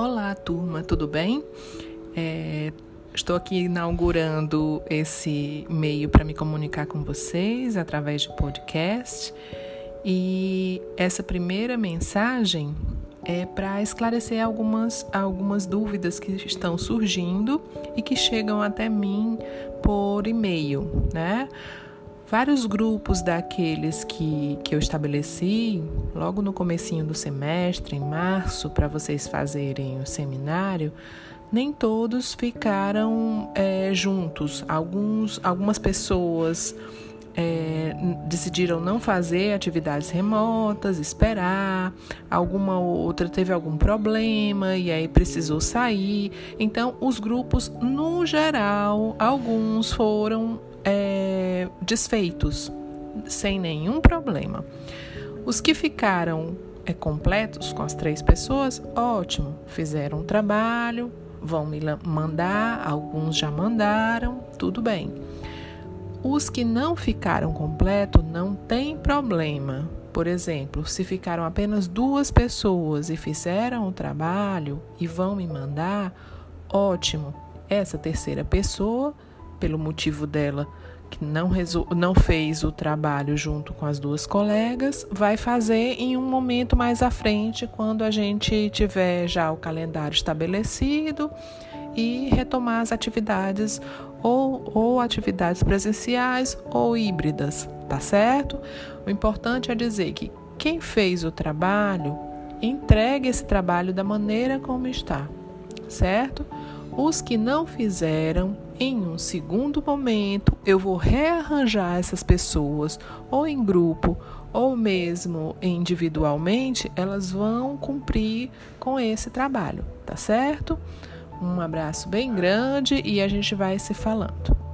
Olá, turma, tudo bem? É, estou aqui inaugurando esse meio para me comunicar com vocês através de podcast e essa primeira mensagem é para esclarecer algumas, algumas dúvidas que estão surgindo e que chegam até mim por e-mail, né? Vários grupos daqueles que, que eu estabeleci logo no comecinho do semestre, em março, para vocês fazerem o seminário, nem todos ficaram é, juntos. Alguns, algumas pessoas é, decidiram não fazer atividades remotas, esperar, alguma outra teve algum problema e aí precisou sair. Então, os grupos, no geral, alguns foram é, desfeitos, sem nenhum problema. Os que ficaram é, completos com as três pessoas, ótimo, fizeram um trabalho, vão me mandar, alguns já mandaram, tudo bem. Os que não ficaram completos não tem problema. Por exemplo, se ficaram apenas duas pessoas e fizeram o trabalho e vão me mandar, ótimo. Essa terceira pessoa pelo motivo dela que não, não fez o trabalho junto com as duas colegas, vai fazer em um momento mais à frente, quando a gente tiver já o calendário estabelecido e retomar as atividades ou, ou atividades presenciais ou híbridas, tá certo? O importante é dizer que quem fez o trabalho entregue esse trabalho da maneira como está, certo? Os que não fizeram, em um segundo momento, eu vou rearranjar essas pessoas, ou em grupo, ou mesmo individualmente, elas vão cumprir com esse trabalho, tá certo? Um abraço bem grande e a gente vai se falando.